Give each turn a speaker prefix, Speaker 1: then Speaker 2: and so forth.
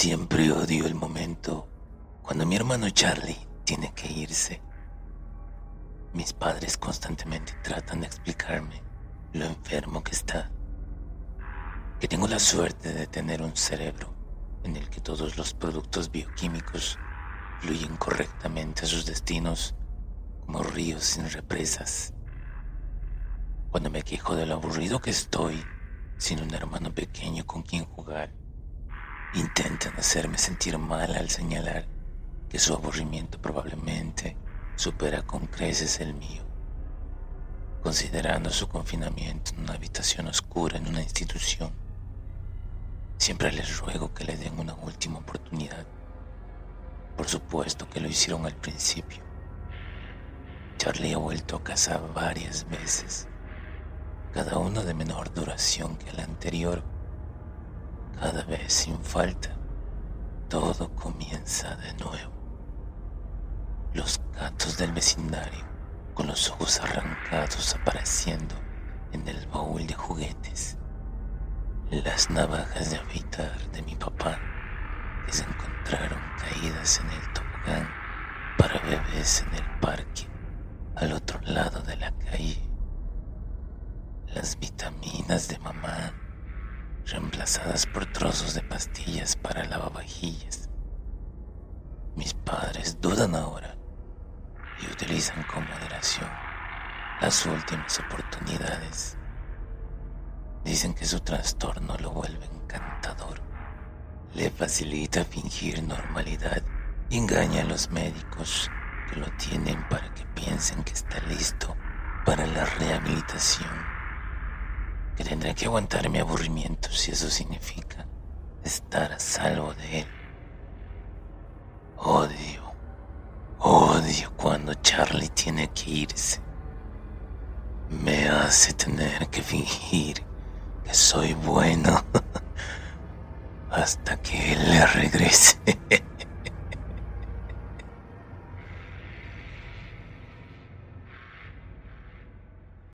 Speaker 1: Siempre odio el momento cuando mi hermano Charlie tiene que irse. Mis padres constantemente tratan de explicarme lo enfermo que está. Que tengo la suerte de tener un cerebro en el que todos los productos bioquímicos fluyen correctamente a sus destinos como ríos sin represas. Cuando me quejo de lo aburrido que estoy sin un hermano pequeño con quien jugar, intentan hacerme sentir mal al señalar que su aburrimiento probablemente supera con creces el mío. Considerando su confinamiento en una habitación oscura en una institución, siempre les ruego que le den una última oportunidad. Por supuesto que lo hicieron al principio. Charlie ha vuelto a casa varias veces, cada una de menor duración que la anterior cada vez sin falta, todo comienza de nuevo. Los gatos del vecindario, con los ojos arrancados apareciendo en el baúl de juguetes. Las navajas de afeitar de mi papá, que se encontraron caídas en el tobogán para bebés en el parque, al otro lado de la calle. Las vitaminas de mamá reemplazadas por trozos de pastillas para lavavajillas. Mis padres dudan ahora y utilizan con moderación las últimas oportunidades. Dicen que su trastorno lo vuelve encantador. Le facilita fingir normalidad y engaña a los médicos que lo tienen para que piensen que está listo para la rehabilitación tendré que aguantar mi aburrimiento si eso significa estar a salvo de él. Odio, odio cuando Charlie tiene que irse. Me hace tener que fingir que soy bueno hasta que él le regrese.